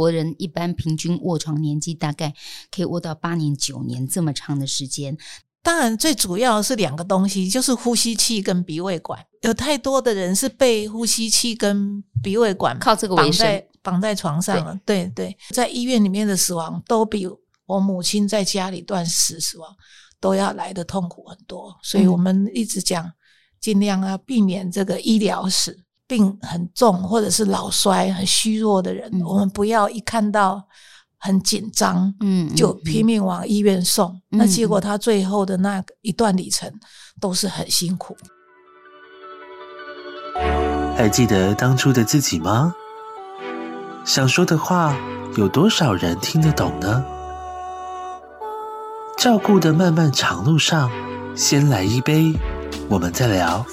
国人一般平均卧床年纪大概可以卧到八年九年这么长的时间。当然，最主要的是两个东西，就是呼吸器跟鼻胃管。有太多的人是被呼吸器跟鼻胃管靠这个绑在，绑在床上了。对对，对，在医院里面的死亡都比我母亲在家里断食死亡都要来得痛苦很多。所以我们一直讲，尽量要避免这个医疗死，病很重或者是老衰很虚弱的人，我们不要一看到。很紧张，嗯，就拼命往医院送，嗯，那结果他最后的那一段里程都是很辛苦。还记得当初的自己吗？想说的话，有多少人听得懂呢？照顾的漫漫长路上，先来一杯，我们再聊。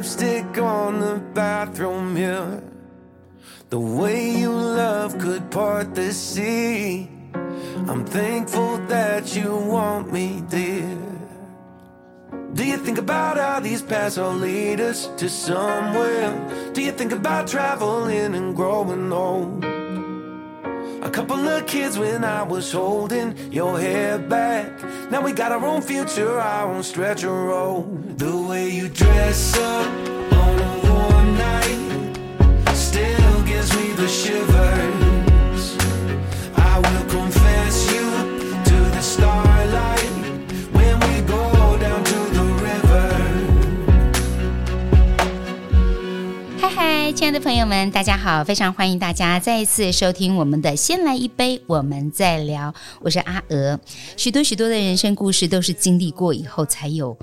lipstick on the bathroom mirror. The way you love could part the sea. I'm thankful that you want me, dear. Do you think about how these paths all lead us to somewhere? Do you think about traveling and growing old? A couple of kids when I was holding your hair back. Now we got our own future, our own stretch of road. The way you dress up on a warm night still gives me the shivers. 嗨，亲爱的朋友们，大家好！非常欢迎大家再一次收听我们的《先来一杯，我们再聊》。我是阿娥。许多许多的人生故事都是经历过以后才有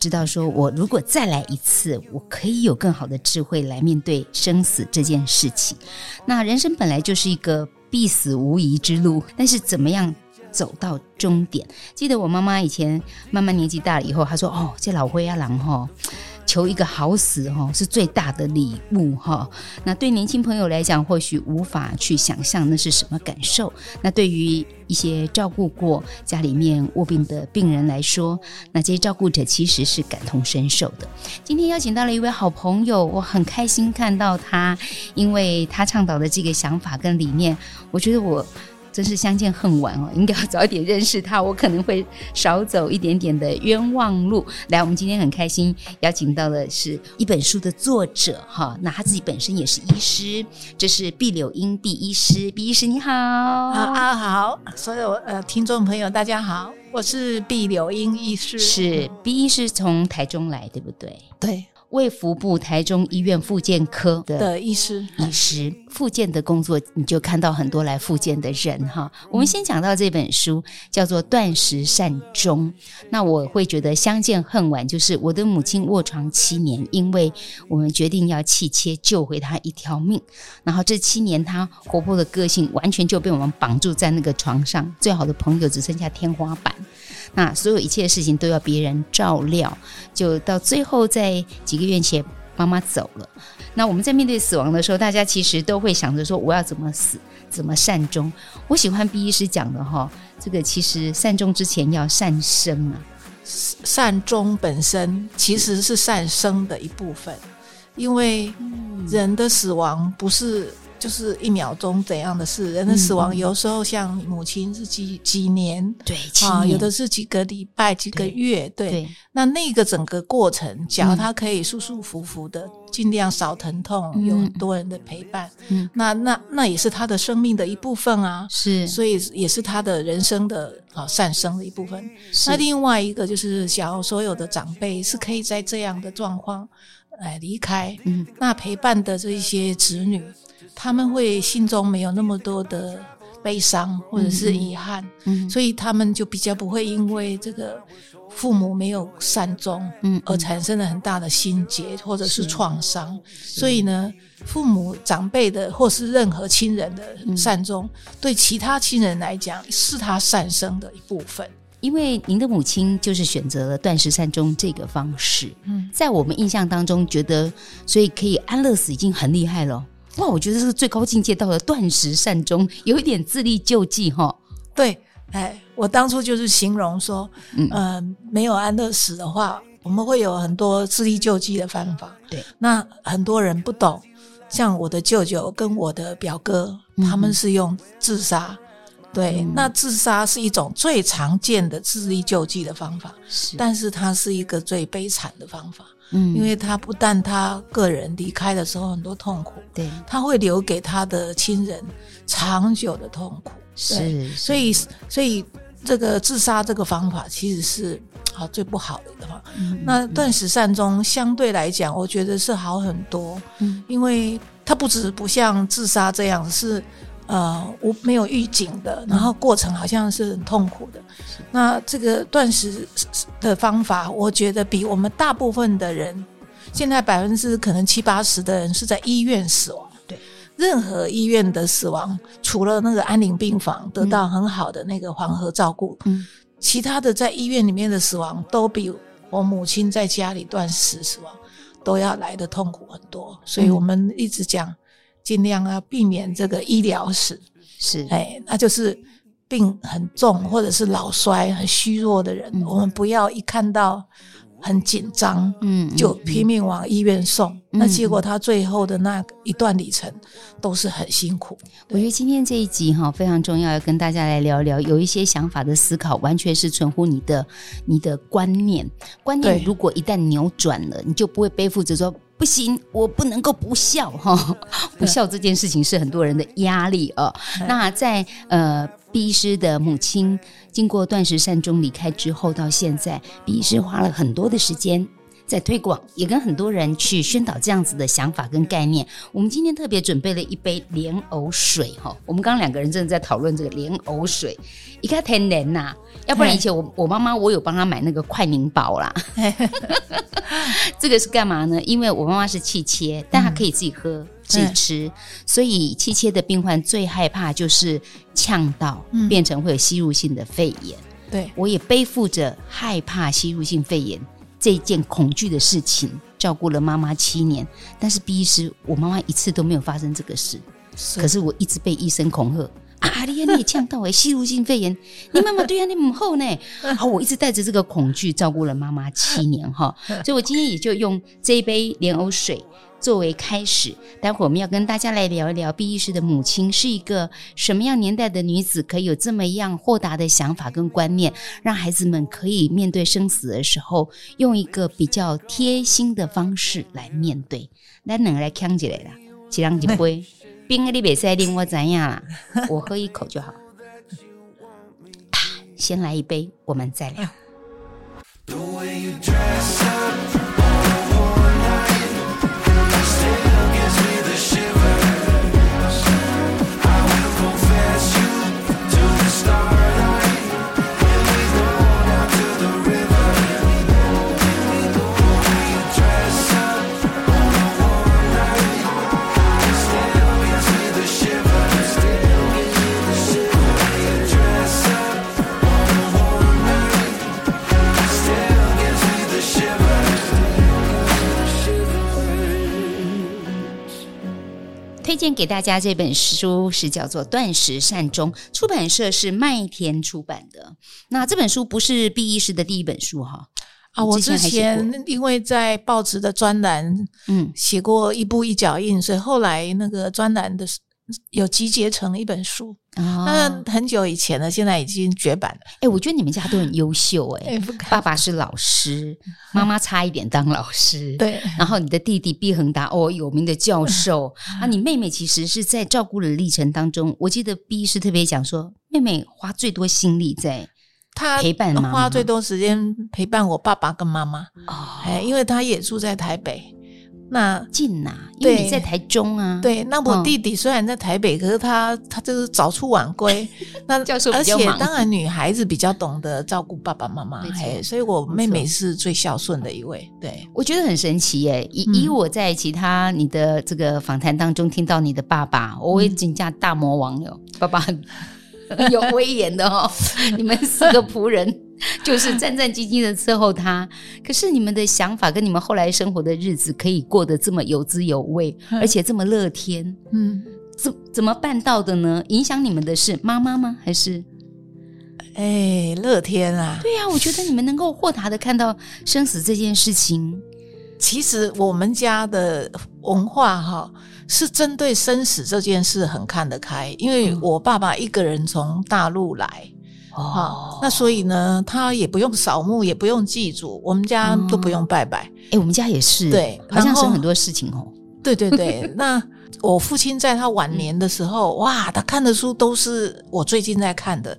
知道，说我如果再来一次，我可以有更好的智慧来面对生死这件事情。那人生本来就是一个必死无疑之路，但是怎么样走到终点？记得我妈妈以前慢慢年纪大了以后，她说：“哦，这老灰阿郎哈。”求一个好死哈，是最大的礼物哈。那对年轻朋友来讲，或许无法去想象那是什么感受。那对于一些照顾过家里面卧病的病人来说，那这些照顾者其实是感同身受的。今天邀请到了一位好朋友，我很开心看到他，因为他倡导的这个想法跟理念，我觉得我。真是相见恨晚哦，应该要早一点认识他，我可能会少走一点点的冤枉路。来，我们今天很开心邀请到的是一本书的作者哈，那他自己本身也是医师，这是毕柳英毕医师，毕医师你好，好啊好，所有呃听众朋友大家好，我是毕柳英医师，是毕医师从台中来对不对？对。卫福部台中医院复健科的，的医师，医师复健的工作，你就看到很多来复健的人哈。我们先讲到这本书，叫做《断食善终》。那我会觉得相见恨晚，就是我的母亲卧床七年，因为我们决定要弃切救回她一条命。然后这七年，她活泼的个性完全就被我们绑住在那个床上，最好的朋友只剩下天花板。那所有一切的事情都要别人照料，就到最后在几个月前，妈妈走了。那我们在面对死亡的时候，大家其实都会想着说，我要怎么死，怎么善终。我喜欢毕医师讲的哈，这个其实善终之前要善生啊。善终本身其实是善生的一部分，因为人的死亡不是。就是一秒钟怎样的事，人的死亡有时候像母亲是几几年，对啊，有的是几个礼拜、几个月，对。对。那那个整个过程，假如他可以舒舒服服的，尽量少疼痛，嗯、有很多人的陪伴，嗯，那那那也是他的生命的一部分啊，是，所以也是他的人生的啊善生的一部分。那另外一个就是，假如所有的长辈是可以在这样的状况来离开，嗯，那陪伴的这一些子女。他们会心中没有那么多的悲伤或者是遗憾，所以他们就比较不会因为这个父母没有善终，嗯，而产生了很大的心结或者是创伤，所以呢，父母长辈的或是任何亲人的善终，嗯、对其他亲人来讲是他善生的一部分。因为您的母亲就是选择了断食善终这个方式，嗯，在我们印象当中觉得，所以可以安乐死已经很厉害了。哇，我觉得这是最高境界到了断食善终，有一点自力救济哈。对，哎，我当初就是形容说，嗯、呃，没有安乐死的话，我们会有很多自力救济的方法。对，那很多人不懂，像我的舅舅跟我的表哥，嗯、他们是用自杀。对，嗯、那自杀是一种最常见的自力救济的方法，是，但是它是一个最悲惨的方法，嗯，因为他不但他个人离开的时候很多痛苦，对，他会留给他的亲人长久的痛苦，是，所以，所以这个自杀这个方法其实是啊最不好的一个方法。嗯、那断食善终相对来讲，我觉得是好很多，嗯，因为他不止不像自杀这样是。呃，无没有预警的，然后过程好像是很痛苦的。那这个断食的方法，我觉得比我们大部分的人，现在百分之可能七八十的人是在医院死亡。对，任何医院的死亡，除了那个安宁病房得到很好的那个黄河照顾，嗯，其他的在医院里面的死亡，都比我母亲在家里断食死亡都要来的痛苦很多。所以我们一直讲。尽量要避免这个医疗史，是哎，那就是病很重或者是老衰很虚弱的人，嗯、我们不要一看到很紧张，嗯，就拼命往医院送。嗯、那结果他最后的那一段里程都是很辛苦。我觉得今天这一集哈非常重要，要跟大家来聊聊，有一些想法的思考，完全是存乎你的你的观念。观念如果一旦扭转了，你就不会背负着说。不行，我不能够不孝哈！不孝这件事情是很多人的压力哦。那在呃毕医师的母亲经过断食善终离开之后，到现在，毕医师花了很多的时间。在推广，也跟很多人去宣导这样子的想法跟概念。我们今天特别准备了一杯莲藕水哈，我们刚刚两个人正在讨论这个莲藕水，一个天然呐，要不然以前我我妈妈我有帮她买那个快宁宝啦，这个是干嘛呢？因为我妈妈是气切，但她可以自己喝、嗯、自己吃，所以气切的病患最害怕就是呛到，变成会有吸入性的肺炎。对，我也背负着害怕吸入性肺炎。这件恐惧的事情，照顾了妈妈七年，但是 B 医师，我妈妈一次都没有发生这个事，是可是我一直被医生恐吓啊！你你也呛到哎，吸入性肺炎，你妈妈对啊，你母后呢？好，我一直带着这个恐惧照顾了妈妈七年哈，所以我今天也就用这一杯莲藕水。作为开始，待会儿我们要跟大家来聊一聊毕医师的母亲是一个什么样年代的女子，可以有这么样豁达的想法跟观念，让孩子们可以面对生死的时候，用一个比较贴心的方式来面对。来，两个来呛起来了，一人一杯，冰的你别再令我怎样啦，我喝一口就好。先来一杯，我们再聊。推荐给大家这本书是叫做《断食善终》，出版社是麦田出版的。那这本书不是毕医师的第一本书哈啊，我之前因为在报纸的专栏嗯写过一步一脚印，所以后来那个专栏的。有集结成一本书，那、哦、很久以前了，现在已经绝版了。哎、欸，我觉得你们家都很优秀、欸，哎，爸爸是老师，妈妈差一点当老师，对。然后你的弟弟毕恒达哦，有名的教授啊，你妹妹其实是在照顾的历程当中，我记得毕是特别讲说，妹妹花最多心力在她陪伴花最多时间陪伴我爸爸跟妈妈哦，哎，因为他也住在台北。那近呐，因为你在台中啊。对，那我弟弟虽然在台北，可是他他就是早出晚归。那教授而且当然女孩子比较懂得照顾爸爸妈妈，哎，所以我妹妹是最孝顺的一位。对，我觉得很神奇耶。以以我在其他你的这个访谈当中听到你的爸爸，我会惊讶大魔王哟，爸爸很 有威严的哦。你们四个仆人。就是战战兢兢的伺候他，可是你们的想法跟你们后来生活的日子可以过得这么有滋有味，而且这么乐天，嗯，怎怎么办到的呢？影响你们的是妈妈吗？还是？哎，乐天啊！对呀，我觉得你们能够豁达的看到生死这件事情。其实我们家的文化哈，是针对生死这件事很看得开，因为我爸爸一个人从大陆来。哦，那所以呢，他也不用扫墓，也不用祭祖，我们家都不用拜拜。哎、嗯欸，我们家也是，对，好像省很多事情哦。对对对，那。我父亲在他晚年的时候，哇，他看的书都是我最近在看的，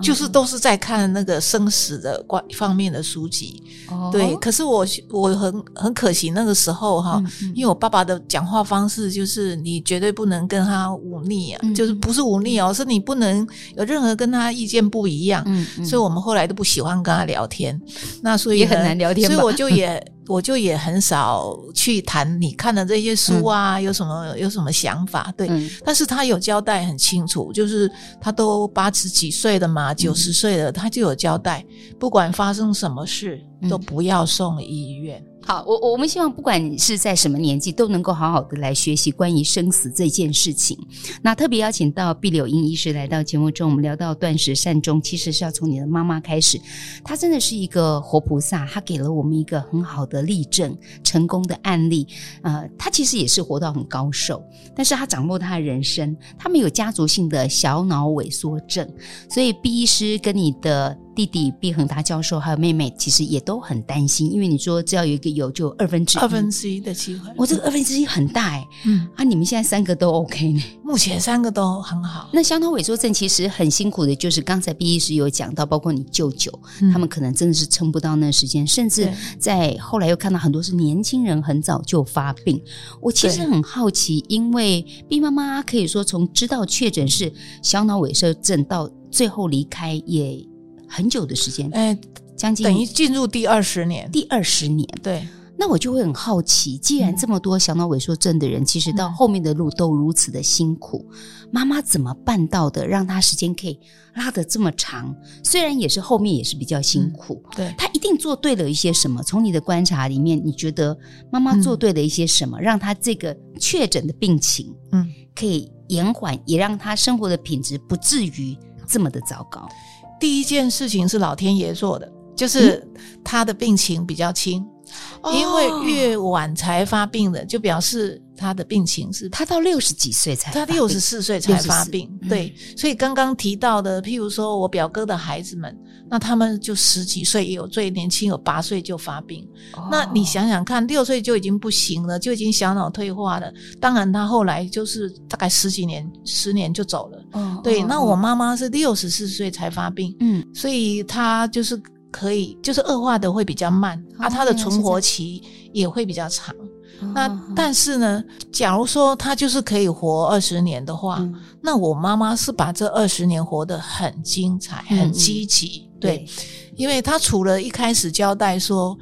就是都是在看那个生死的关方面的书籍。对，可是我我很很可惜那个时候哈，因为我爸爸的讲话方式就是你绝对不能跟他忤逆啊，就是不是忤逆哦，是你不能有任何跟他意见不一样。所以我们后来都不喜欢跟他聊天。那所以也很难聊天，所以我就也。我就也很少去谈你看的这些书啊，嗯、有什么有什么想法？对，嗯、但是他有交代很清楚，就是他都八十几岁了嘛，九十岁了，他就有交代，不管发生什么事，都不要送医院。嗯好，我我们希望不管是在什么年纪，都能够好好的来学习关于生死这件事情。那特别邀请到毕柳英医师来到节目中，我们聊到断食善终，其实是要从你的妈妈开始。她真的是一个活菩萨，她给了我们一个很好的例证，成功的案例。呃，她其实也是活到很高寿，但是她掌握她的人生，她没有家族性的小脑萎缩症，所以毕医师跟你的。弟弟毕恒达教授还有妹妹，其实也都很担心，因为你说只要有一个有，就有二分之一，二分之一的机会。我这个二分之一很大哎，嗯啊，你们现在三个都 OK 呢？目前三个都很好。那小脑萎缩症其实很辛苦的，就是刚才毕医师有讲到，包括你舅舅，嗯、他们可能真的是撑不到那时间，甚至在后来又看到很多是年轻人很早就发病。我其实很好奇，因为毕妈妈可以说从知道确诊是小脑萎缩症到最后离开也。很久的时间，哎，将近等于进入第二十年，第二十年，对。那我就会很好奇，既然这么多小脑萎缩症的人，嗯、其实到后面的路都如此的辛苦，妈妈、嗯、怎么办到的？让他时间可以拉得这么长？虽然也是后面也是比较辛苦，嗯、对，他一定做对了一些什么？从你的观察里面，你觉得妈妈做对了一些什么，嗯、让他这个确诊的病情，嗯，可以延缓，也让他生活的品质不至于这么的糟糕。第一件事情是老天爷做的，就是他的病情比较轻，嗯、因为越晚才发病的，就表示他的病情是他到六十几岁才，他六十四岁才发病，对，所以刚刚提到的，譬如说我表哥的孩子们。那他们就十几岁，也有最年轻有八岁就发病。哦、那你想想看，六岁就已经不行了，就已经小脑退化了。当然，他后来就是大概十几年、十年就走了。哦、对，哦、那我妈妈是六十四岁才发病，嗯，所以她就是可以，就是恶化的会比较慢，哦、啊，它的存活期也会比较长。那但是呢，假如说他就是可以活二十年的话，嗯、那我妈妈是把这二十年活得很精彩、嗯、很积极。对，对，因为她除了一开始交代说，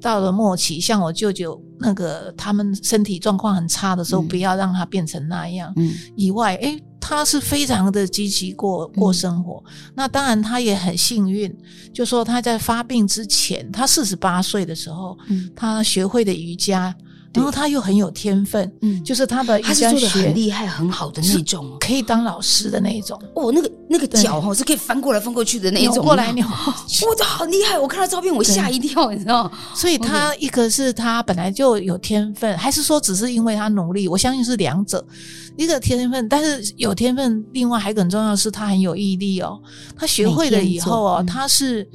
到了末期，像我舅舅那个他们身体状况很差的时候，嗯、不要让他变成那样。嗯，以外，诶，他是非常的积极过过生活。嗯、那当然，他也很幸运，就说他在发病之前，他四十八岁的时候，嗯、他学会的瑜伽。然后他又很有天分，嗯，就是他的他是做的很厉害、很好的那种，可以当老师的那一种。哦，那个那个脚哈是可以翻过来翻过去的那种，扭过来扭。哇，好厉害！我看到照片我吓一跳，你知道？所以他一个是他本来就有天分，还是说只是因为他努力？我相信是两者，一个天分，但是有天分，另外还很重要的是他很有毅力哦。他学会了以后哦，他是。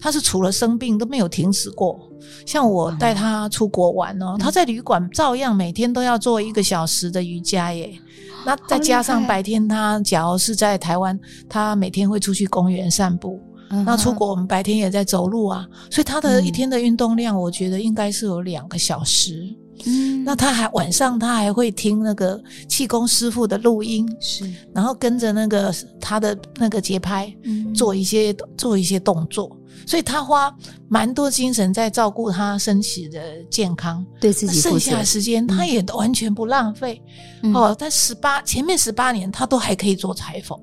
他是除了生病都没有停止过，像我带他出国玩哦，他在旅馆照样每天都要做一个小时的瑜伽耶。那再加上白天他假如是在台湾，他每天会出去公园散步。那出国我们白天也在走路啊，所以他的一天的运动量，我觉得应该是有两个小时。嗯，那他还晚上他还会听那个气功师傅的录音，是，然后跟着那个他的那个节拍，嗯，做一些做一些动作，所以他花蛮多精神在照顾他身体的健康，对自己剩下的时间他也完全不浪费。嗯、哦，但十八前面十八年他都还可以做裁缝。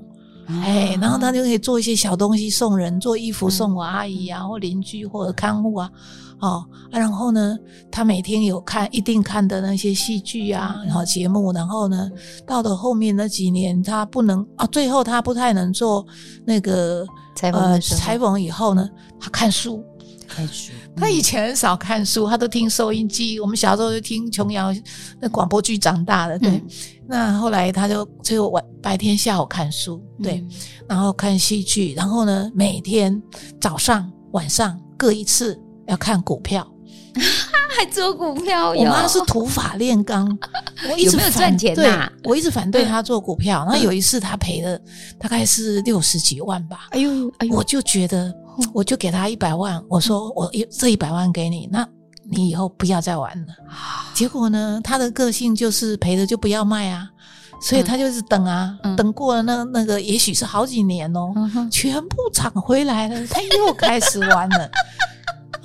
哎，然后他就可以做一些小东西送人，做衣服送我阿姨啊，或邻居或者看护啊，哦，然后呢，他每天有看一定看的那些戏剧啊，然后节目，然后呢，到了后面那几年他不能啊，最后他不太能做那个裁缝呃裁缝以后呢，他看书。看书，他以前很少看书，他都听收音机。我们小时候就听琼瑶那广播剧长大的，对。嗯、那后来他就只有晚白天下午看书，对，嗯、然后看戏剧，然后呢，每天早上晚上各一次要看股票，还做股票。我妈是土法炼钢，我一直没有赚钱呐。我一直反对他做股票，然后有一次他赔了大概是六十几万吧。哎呦，哎呦，我就觉得。我就给他一百万，我说我一这一百万给你，那你以后不要再玩了。结果呢，他的个性就是赔了就不要卖啊，所以他就是等啊，嗯、等过了那那个也许是好几年哦，嗯、全部涨回来了，他又开始玩了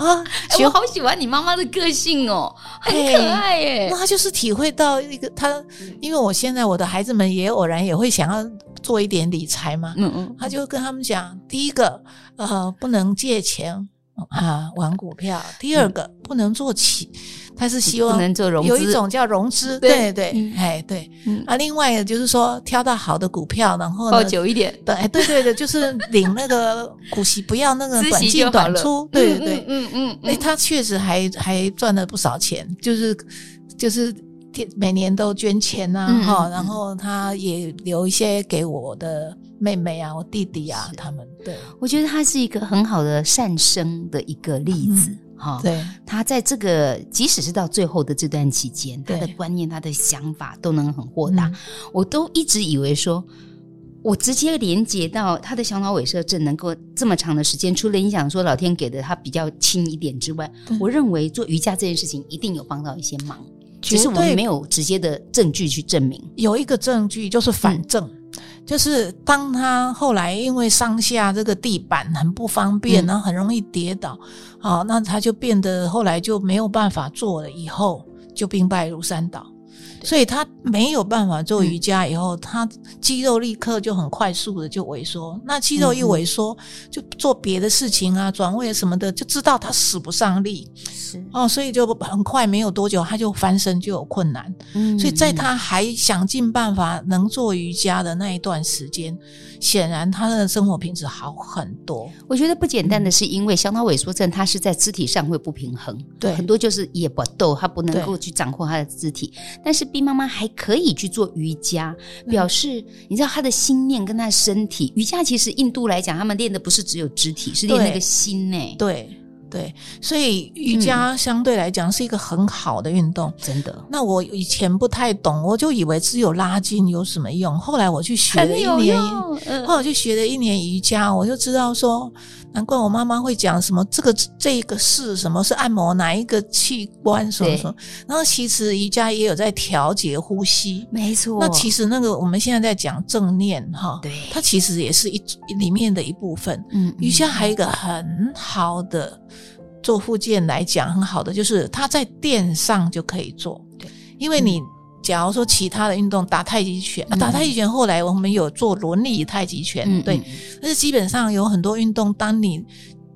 啊、欸！我好喜欢你妈妈的个性哦，很可爱耶。那他就是体会到一个他，因为我现在我的孩子们也偶然也会想要。做一点理财嘛，嗯嗯，他就跟他们讲，第一个，呃，不能借钱啊玩股票；第二个，不能做起，他是希望能做融资，有一种叫融资，对对，哎对，啊，另外的就是说挑到好的股票，然后抱久一点，对，哎对对的，就是领那个股息，不要那个短进短出，对对对，嗯嗯，哎，他确实还还赚了不少钱，就是就是。每年都捐钱呐，哈，然后他也留一些给我的妹妹啊，我弟弟啊，他们。对，我觉得他是一个很好的善生的一个例子，哈、嗯。对，他在这个即使是到最后的这段期间，他的观念、他的想法都能很豁达。嗯、我都一直以为说，我直接连接到他的小脑萎缩症能够这么长的时间，除了你想说老天给的他比较轻一点之外，我认为做瑜伽这件事情一定有帮到一些忙。其实我们没有直接的证据去证明，有一个证据就是反证，嗯、就是当他后来因为上下这个地板很不方便，嗯、然后很容易跌倒，好，那他就变得后来就没有办法做了，以后就兵败如山倒。所以他没有办法做瑜伽，以后、嗯、他肌肉立刻就很快速的就萎缩。那肌肉一萎缩，嗯、就做别的事情啊，转位什么的，就知道他使不上力。是哦，所以就很快没有多久，他就翻身就有困难。嗯，所以在他还想尽办法能做瑜伽的那一段时间，显然他的生活品质好很多。我觉得不简单的是，因为小脑萎缩症，他是在肢体上会不平衡，对，很多就是也不动，他不能够去掌控他的肢体，但是。B 妈妈还可以去做瑜伽，表示你知道她的心念跟她的身体。瑜伽其实印度来讲，他们练的不是只有肢体，是练那个心呢。对对，所以瑜伽相对来讲是一个很好的运动，真的。那我以前不太懂，我就以为只有拉筋有什么用。后来我去学了一年，后来我去学了一年瑜伽，我就知道说。难怪我妈妈会讲什么这个这个是什么是按摩哪一个器官什么什么，然后其实瑜伽也有在调节呼吸，没错。那其实那个我们现在在讲正念哈，对，它其实也是一里面的一部分。嗯，瑜伽还有一个很好的做复健来讲很好的，就是它在垫上就可以做，对，因为你。假如说其他的运动，打太极拳，嗯、打太极拳后来我们有做轮椅太极拳，嗯、对，但是基本上有很多运动，当你。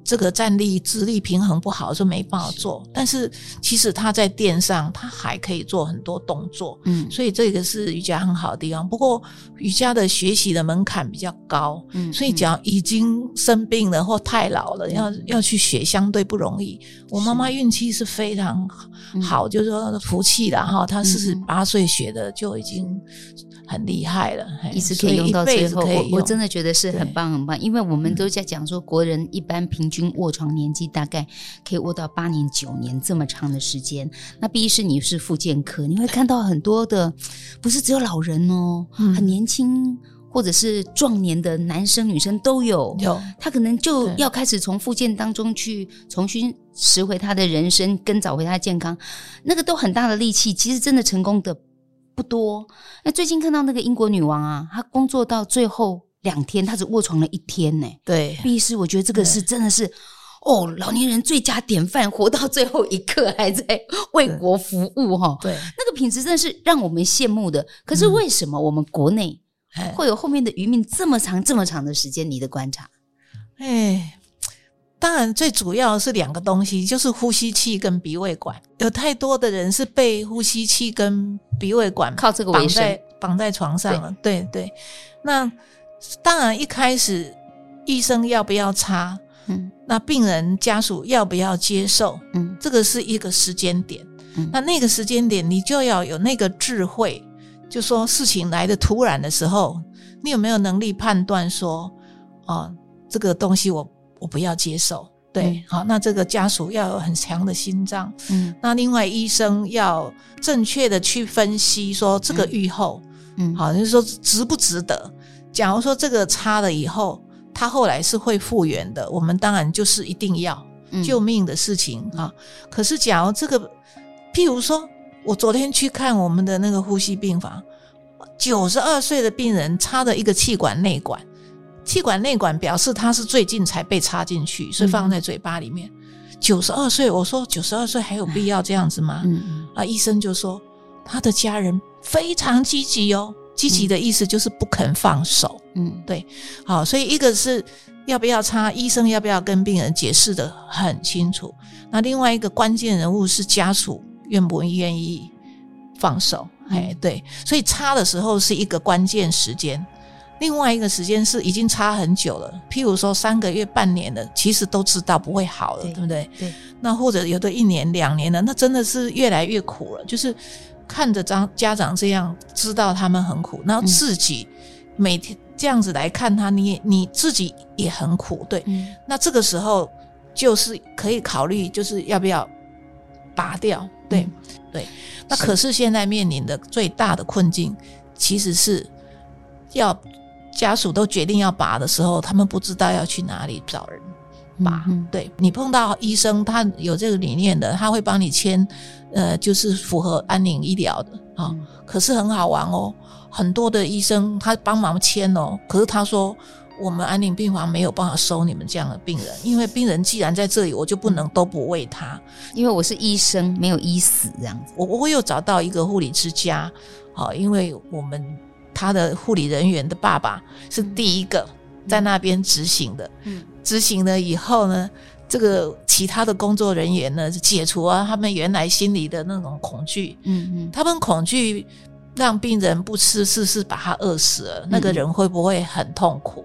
这个站立、直立平衡不好，就没办法做。是但是其实他在垫上，他还可以做很多动作。嗯，所以这个是瑜伽很好的地方。不过瑜伽的学习的门槛比较高，嗯，所以讲已经生病了或太老了，嗯、要要去学相对不容易。我妈妈运气是非常好，嗯、就是说福气了哈。她四十八岁学的就已经。很厉害了，一直可以用到最后。我我真的觉得是很棒很棒，因为我们都在讲说，国人一般平均卧床年纪大概可以卧到八年九年这么长的时间。那毕竟是你是复健科，你会看到很多的，不是只有老人哦，很年轻。或者是壮年的男生女生都有，有他可能就要开始从复健当中去重新拾回他的人生，跟找回他的健康，那个都很大的力气。其实真的成功的不多。那最近看到那个英国女王啊，她工作到最后两天，她只卧床了一天呢。对，毕师，我觉得这个是真的是。哦，老年人最佳典范，活到最后一刻还在为国服务哈。对，那个品质真的是让我们羡慕的。可是为什么我们国内会有后面的余命这么长、这么长的时间？你的观察？哎，当然最主要是两个东西，就是呼吸器跟鼻胃管。有太多的人是被呼吸器跟鼻胃管靠这个绑在，绑在床上了。对对，对，那当然一开始医生要不要插？嗯，那病人家属要不要接受？嗯，这个是一个时间点。嗯，那那个时间点，你就要有那个智慧，就说事情来的突然的时候，你有没有能力判断说，哦，这个东西我我不要接受？对，嗯，好，那这个家属要有很强的心脏。嗯，那另外医生要正确的去分析说这个愈后，嗯，好，就是说值不值得？假如说这个插了以后。他后来是会复原的，我们当然就是一定要救命的事情啊。嗯、可是，假如这个，譬如说，我昨天去看我们的那个呼吸病房，九十二岁的病人插了一个气管内管，气管内管表示他是最近才被插进去，是放在嘴巴里面。九十二岁，我说九十二岁还有必要这样子吗？嗯啊，医生就说他的家人非常积极哦。积极的意思就是不肯放手，嗯，对，好，所以一个是要不要插，医生要不要跟病人解释的很清楚。那另外一个关键人物是家属愿不愿意放手，哎、嗯，对，所以插的时候是一个关键时间。另外一个时间是已经差很久了，譬如说三个月、半年了，其实都知道不会好了，对，对不对？对。那或者有的一年、两年了，那真的是越来越苦了，就是。看着张家长这样，知道他们很苦，然后自己每天这样子来看他，你你自己也很苦，对。嗯、那这个时候就是可以考虑，就是要不要拔掉，对、嗯、对。那可是现在面临的最大的困境，其实是要家属都决定要拔的时候，他们不知道要去哪里找人。拔，对，你碰到医生，他有这个理念的，他会帮你签，呃，就是符合安宁医疗的啊。哦，可是很好玩哦，很多的医生他帮忙签哦，可是他说我们安宁病房没有办法收你们这样的病人，因为病人既然在这里，我就不能都不喂他，因为我是医生，没有医死这样子。我我有找到一个护理之家，好，因为我们他的护理人员的爸爸是第一个在那边执行的，嗯。执行了以后呢，这个其他的工作人员呢，解除了他们原来心里的那种恐惧。嗯嗯，他们恐惧让病人不吃，是是把他饿死了，嗯、那个人会不会很痛苦？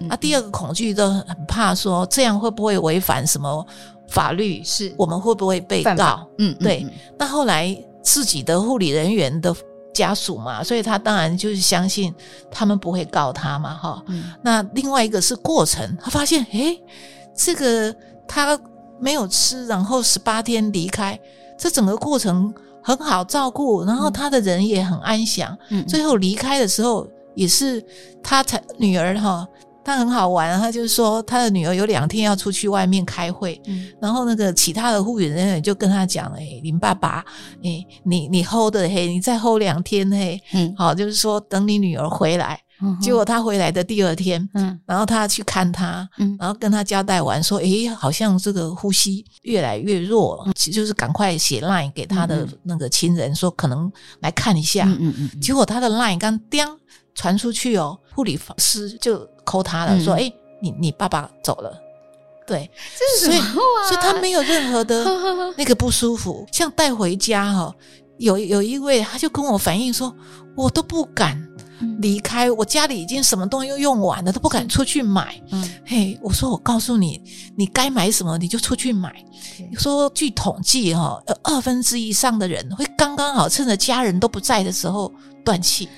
嗯、啊，第二个恐惧都很怕说这样会不会违反什么法律？是我们会不会被告？嗯，对。嗯、那后来自己的护理人员的。家属嘛，所以他当然就是相信他们不会告他嘛，哈。嗯、那另外一个是过程，他发现，诶，这个他没有吃，然后十八天离开，这整个过程很好照顾，然后他的人也很安详。嗯，最后离开的时候也是他才女儿哈。他很好玩，他就是说他的女儿有两天要出去外面开会，嗯、然后那个其他的护理人员就跟他讲：“哎，林爸爸，哎，你你 hold 的嘿，你再 hold 两天嘿，嗯，好，就是说等你女儿回来。结果他回来的第二天，嗯，然后他去看他，嗯，然后跟他交代完说：哎，好像这个呼吸越来越弱，就是赶快写 line 给他的那个亲人、嗯、说可能来看一下，嗯嗯嗯，结果他的 line 刚叮传出去哦，护理师就。抠他了，说：“哎、欸，你你爸爸走了，对，这是什么话？所以，所以他没有任何的 那个不舒服，像带回家哈。有有一位他就跟我反映说，我都不敢离开，我家里已经什么东西都用完了，都不敢出去买。嗯，嘿，我说我告诉你，你该买什么你就出去买。你说据统计哈，二分之一以上的人会刚刚好趁着家人都不在的时候断气。”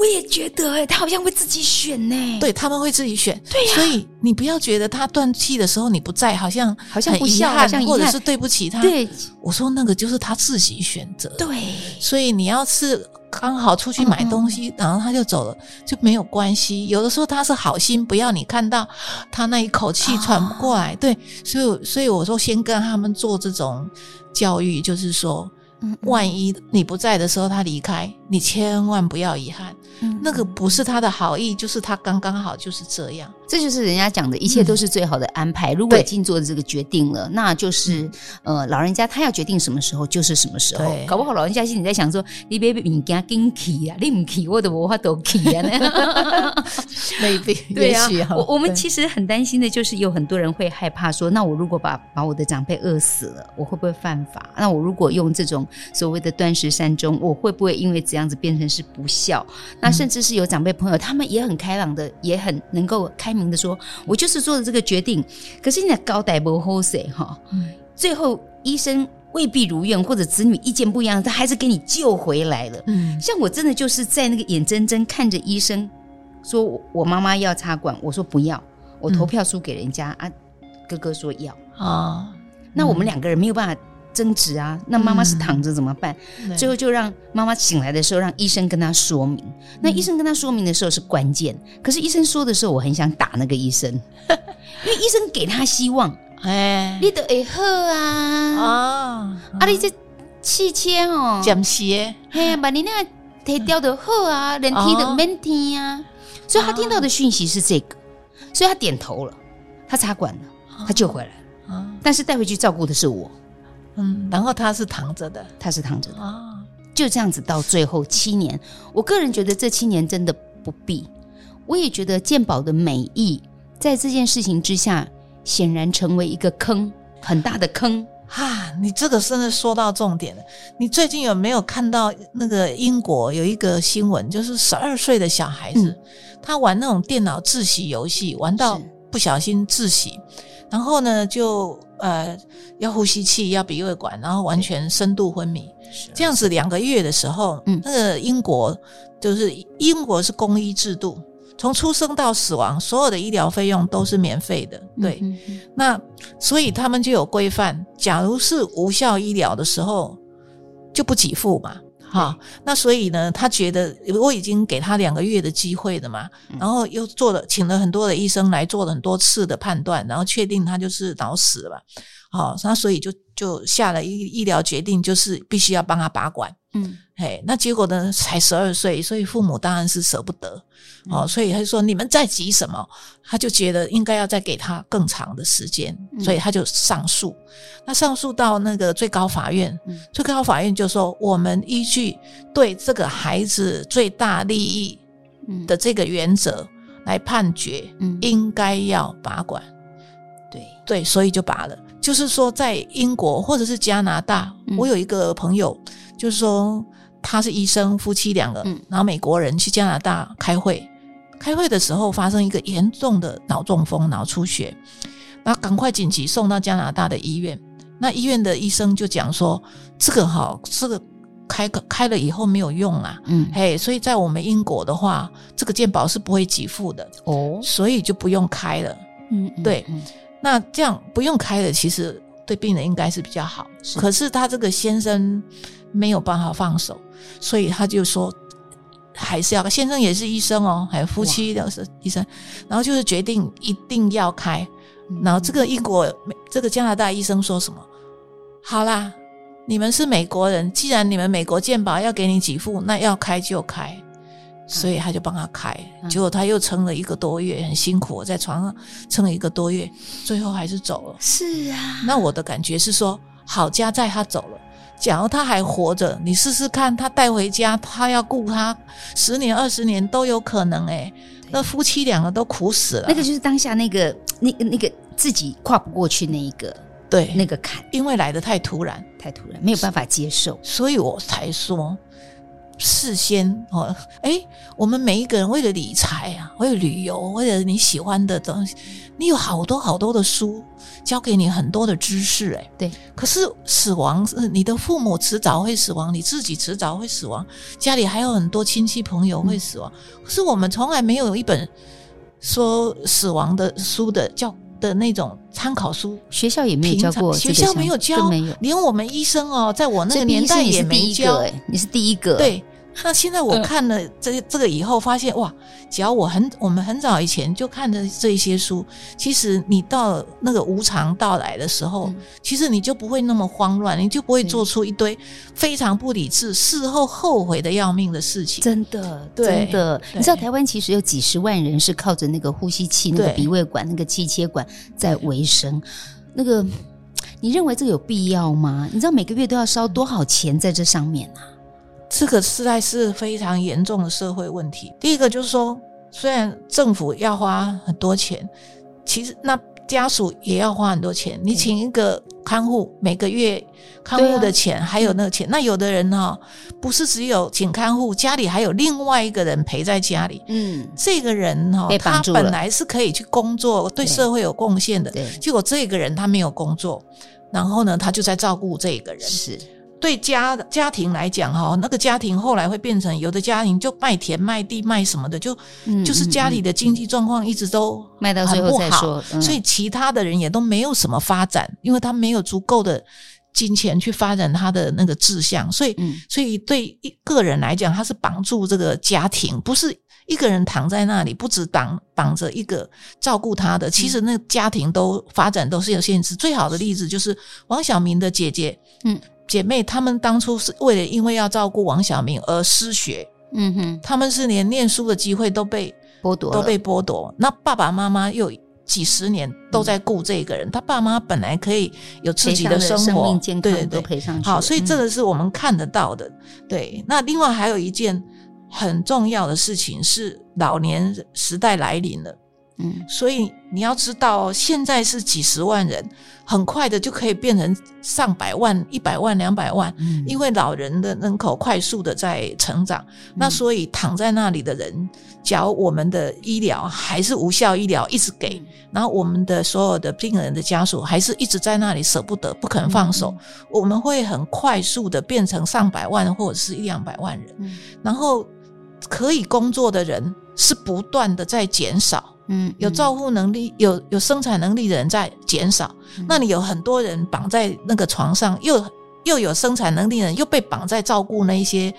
我也觉得、欸，哎，他好像会自己选呢、欸。对，他们会自己选。对呀、啊。所以你不要觉得他断气的时候你不在，好像好像不孝，好像或者是对不起他。对，我说那个就是他自己选择。对。所以你要是刚好出去买东西，然后他就走了，就没有关系。有的时候他是好心，不要你看到他那一口气喘不过来。哦、对，所以所以我说先跟他们做这种教育，就是说。万一你不在的时候，他离开，你千万不要遗憾。嗯，那个不是他的好意，就是他刚刚好就是这样。这就是人家讲的一切都是最好的安排。嗯、如果已经做了这个决定了，那就是呃，老人家他要决定什么时候就是什么时候。搞不好老人家心里在想说：“你别别家跟去啊，你不去我的文化都去啊。”Maybe 对啊，我我们其实很担心的就是有很多人会害怕说：“那我如果把把我的长辈饿死了，我会不会犯法？那我如果用这种所谓的断食善终，我会不会因为这样子变成是不孝？”那甚至是有长辈朋友，他们也很开朗的，也很能够开明的说：“我就是做了这个决定。”可是你的高代不好谁哈，最后医生未必如愿，或者子女意见不一样，他还是给你救回来了。嗯，像我真的就是在那个眼睁睁看着医生说我妈妈要插管，我说不要，我投票输给人家、嗯、啊，哥哥说要啊，那我们两个人没有办法。争执啊，那妈妈是躺着怎么办？嗯、最后就让妈妈醒来的时候，让医生跟她说明。那医生跟她说明的时候是关键，可是医生说的时候，我很想打那个医生，因为医生给他希望。哎，你都会好啊！哦，啊，你这气切哦，讲些，嘿呀，把你那个提掉的好啊，连提都免听啊。所以他听到的讯息是这个，所以他点头了，他插管了，他救回来了。但是带回去照顾的是我。嗯，然后他是躺着的，他是躺着的啊，就这样子到最后七年。我个人觉得这七年真的不必。我也觉得鉴宝的美意在这件事情之下，显然成为一个坑，很大的坑哈，你这个真的说到重点了。你最近有没有看到那个英国有一个新闻，就是十二岁的小孩子，嗯、他玩那种电脑自习游戏，玩到不小心自习，然后呢就。呃，要呼吸器，要鼻胃管，然后完全深度昏迷，这样子两个月的时候，嗯，那个英国就是英国是公医制度，从出生到死亡，所有的医疗费用都是免费的，对，嗯、哼哼那所以他们就有规范，假如是无效医疗的时候，就不给付嘛。好，那所以呢，他觉得我已经给他两个月的机会了嘛，然后又做了，请了很多的医生来做了很多次的判断，然后确定他就是脑死了。好，那所以就就下了医医疗决定，就是必须要帮他拔管。嗯，嘿，那结果呢，才十二岁，所以父母当然是舍不得。哦，所以他就说你们在急什么？他就觉得应该要再给他更长的时间，所以他就上诉。那上诉到那个最高法院，最高法院就说，我们依据对这个孩子最大利益的这个原则来判决，应该要拔管。对对，所以就拔了。就是说，在英国或者是加拿大，我有一个朋友，就是说他是医生，夫妻两个，然后美国人去加拿大开会，开会的时候发生一个严重的脑中风、脑出血，那赶快紧急送到加拿大的医院。那医院的医生就讲说，这个哈，这个开开了以后没有用啊，嗯，嘿，所以在我们英国的话，这个健保是不会给付的哦，所以就不用开了，嗯，对。那这样不用开的，其实对病人应该是比较好。是可是他这个先生没有办法放手，所以他就说还是要。先生也是医生哦，还有夫妻都是医生，然后就是决定一定要开。嗯、然后这个英国、这个加拿大医生说什么？好啦，你们是美国人，既然你们美国健保要给你给付，那要开就开。所以他就帮他开，结果他又撑了一个多月，很辛苦，在床上撑了一个多月，最后还是走了。是啊，那我的感觉是说，好家在他走了，假如他还活着，你试试看，他带回家，他要顾他十年二十年都有可能诶。对那夫妻两个都苦死了。那个就是当下那个那个那个自己跨不过去那一个对那个坎，因为来的太突然，太突然，没有办法接受，所以我才说。事先哦，哎，我们每一个人为了理财啊，为了旅游，为了你喜欢的东西，你有好多好多的书教给你很多的知识，哎，对。可是死亡是你的父母迟早会死亡，你自己迟早会死亡，家里还有很多亲戚朋友会死亡，嗯、可是我们从来没有一本说死亡的书的教的那种参考书，学校也没有教过，学校没有教，没有，连我们医生哦，在我那个年代也没教，哎，你是第一个，对。那现在我看了这这个以后，发现哇，只要我很我们很早以前就看的这些书，其实你到那个无常到来的时候，其实你就不会那么慌乱，你就不会做出一堆非常不理智、事后后悔的要命的事情。真的，真的，你知道台湾其实有几十万人是靠着那个呼吸器、那个鼻胃管、那个气切管在维生。那个，你认为这个有必要吗？你知道每个月都要烧多少钱在这上面啊？这个实在是非常严重的社会问题。第一个就是说，虽然政府要花很多钱，其实那家属也要花很多钱。你请一个看护，每个月看护的钱，还有那个钱。那有的人哈，不是只有请看护，家里还有另外一个人陪在家里。嗯，这个人哈，他本来是可以去工作，对社会有贡献的。结果这个人他没有工作，然后呢，他就在照顾这个人。是。对家家庭来讲，哈，那个家庭后来会变成有的家庭就卖田卖地卖什么的，就、嗯、就是家里的经济状况一直都卖到最后再说，嗯、所以其他的人也都没有什么发展，因为他没有足够的金钱去发展他的那个志向，所以，嗯、所以对一个人来讲，他是绑住这个家庭，不是一个人躺在那里，不止绑绑着一个照顾他的，其实那个家庭都发展都是有限制。最好的例子就是王晓明的姐姐，嗯。姐妹，她们当初是为了因为要照顾王小明而失学，嗯哼，她们是连念书的机会都被剥夺，都被剥夺。那爸爸妈妈又几十年都在顾这个人，嗯、他爸妈本来可以有自己的生活，对都赔上去。好，所以这个是我们看得到的。嗯、对，那另外还有一件很重要的事情是老年时代来临了。嗯，所以你要知道，现在是几十万人，很快的就可以变成上百万、一百万、两百万，嗯，因为老人的人口快速的在成长，嗯，那所以躺在那里的人，假如我们的医疗还是无效医疗一直给，然后我们的所有的病人的家属还是一直在那里舍不得、不肯放手，嗯，我们会很快速的变成上百万或者是一两百万人，嗯，然后可以工作的人是不断的在减少。嗯，有照护能力、有有生产能力的人在减少，嗯、那你有很多人绑在那个床上，又又有生产能力的人又被绑在照顾那一些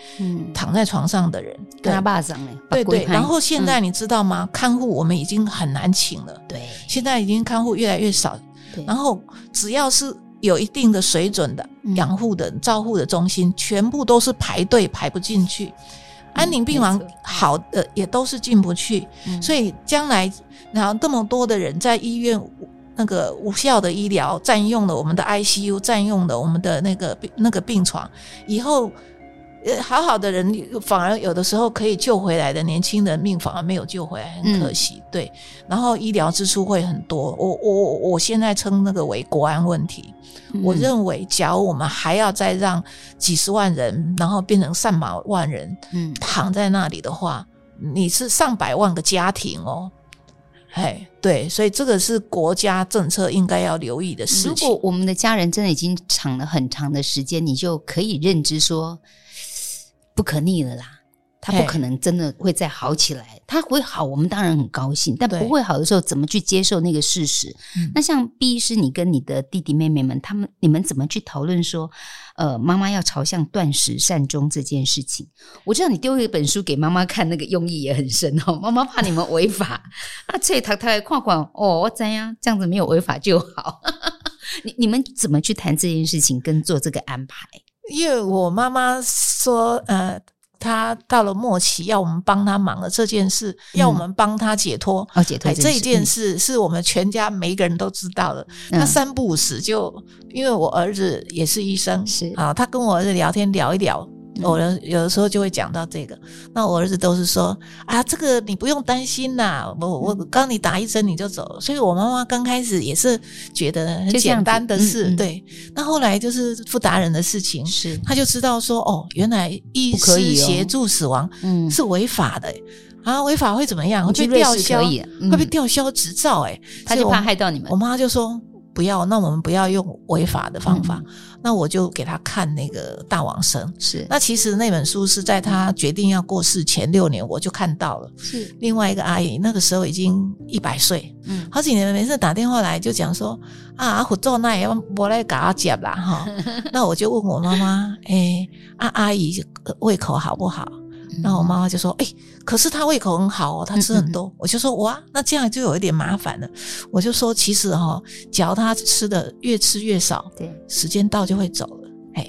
躺在床上的人，跟他爸讲对对。然后现在你知道吗？嗯、看护我们已经很难请了，对，现在已经看护越来越少。对，然后只要是有一定的水准的养护的、照护的中心，全部都是排队排不进去。安宁病房好的也都是进不去，嗯、所以将来然后这么多的人在医院那个无效的医疗占用了我们的 ICU，占用了我们的那个那个病床，以后。呃，好好的人反而有的时候可以救回来的年轻人命反而没有救回来，很可惜。嗯、对，然后医疗支出会很多。我我我现在称那个为国安问题。嗯、我认为，假如我们还要再让几十万人，然后变成上百万人，嗯，躺在那里的话，你是上百万个家庭哦。哎，对，所以这个是国家政策应该要留意的事情。如果我们的家人真的已经躺了很长的时间，你就可以认知说。不可逆了啦，他不可能真的会再好起来。他会好，我们当然很高兴，但不会好的时候，怎么去接受那个事实？那像毕医师，你跟你的弟弟妹妹们，他们你们怎么去讨论说，呃，妈妈要朝向断食善终这件事情？我知道你丢一本书给妈妈看，那个用意也很深哦。妈妈怕你们违法，啊，这太太看看哦，我怎样这样子没有违法就好。你你们怎么去谈这件事情，跟做这个安排？因为我妈妈说，呃，她到了末期，要我们帮她忙了这件事，嗯、要我们帮她解脱。哦，解脱这件事，这件事是我们全家每一个人都知道的。那、嗯、三不五时就，因为我儿子也是医生，是啊，他跟我儿子聊天聊一聊，我有有的时候就会讲到这个。那我儿子都是说啊，这个你不用担心呐，我我刚你打一针你就走了。所以我妈妈刚开始也是觉得很简单的事，嗯嗯、对。那后来就是傅达人的事情，是他就知道说哦，原来医师协助死亡嗯是违法的。啊，违法会怎么样？会被吊销，会被吊销执照。哎，他就怕害到你们。我妈就说不要，那我们不要用违法的方法。那我就给他看那个《大王生》。是，那其实那本书是在他决定要过世前六年，我就看到了。是，另外一个阿姨那个时候已经一百岁，嗯，好几年没事打电话来就讲说啊，阿虎做那也要我来给他接啦哈。那我就问我妈妈，哎，阿阿姨胃口好不好？然后我妈妈就说：“哎、欸，可是他胃口很好哦，他吃很多。嗯嗯”我就说：“哇，那这样就有一点麻烦了。”我就说：“其实哈、哦，只要他吃的越吃越少，对，时间到就会走了。”哎，